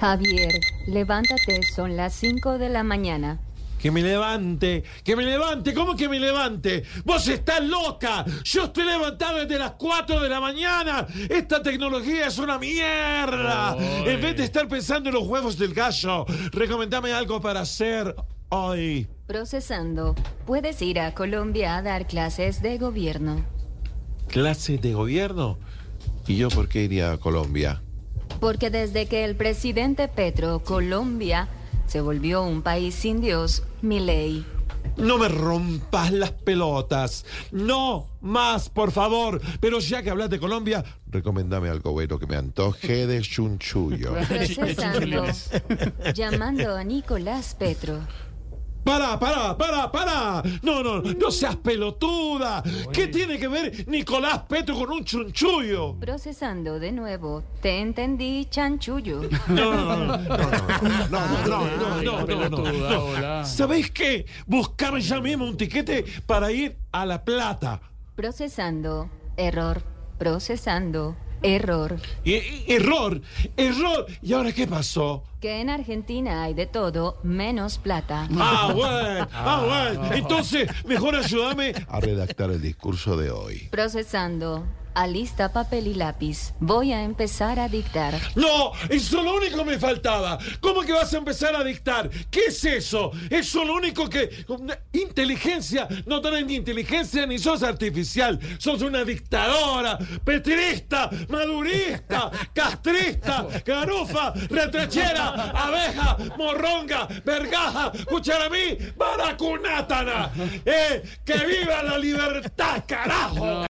Javier, levántate, son las 5 de la mañana. Que me levante, que me levante, ¿cómo que me levante? Vos estás loca. Yo estoy levantado desde las 4 de la mañana. Esta tecnología es una mierda. En vez de estar pensando en los huevos del gallo, recomendame algo para hacer hoy. Procesando. Puedes ir a Colombia a dar clases de gobierno. ¿Clases de gobierno? ¿Y yo por qué iría a Colombia? Porque desde que el presidente Petro, Colombia, se volvió un país sin Dios, mi ley. No me rompas las pelotas. No más, por favor. Pero ya que hablas de Colombia, recomendame algo bueno que me antoje de chunchullo. Procesando. Llamando a Nicolás Petro. Para, para, para, para. No, no, no seas pelotuda. ¿Qué tiene que ver Nicolás Petro con un chunchullo? Procesando de nuevo. Te entendí, chanchullo. No, no, no, no, no, no, no, no, ¿Sabéis qué? Buscar ya mismo un tiquete para ir a La Plata. Procesando. Error. Procesando. Error. Error, error. ¿Y ahora qué pasó? Que en Argentina hay de todo menos plata. Ah, bueno, ah, bueno. Entonces, mejor ayúdame a redactar el discurso de hoy. Procesando. Alista papel y lápiz. Voy a empezar a dictar. No, eso es lo único que me faltaba. ¿Cómo que vas a empezar a dictar? ¿Qué es eso? Eso es lo único que... Inteligencia. No tenés ni inteligencia ni sos artificial. Sos una dictadora, petrista, madurista, castrista, garufa, retrechera, abeja, morronga, vergaja, cucharamí, baracunátana. ¡Eh! ¡Que viva la libertad, carajo!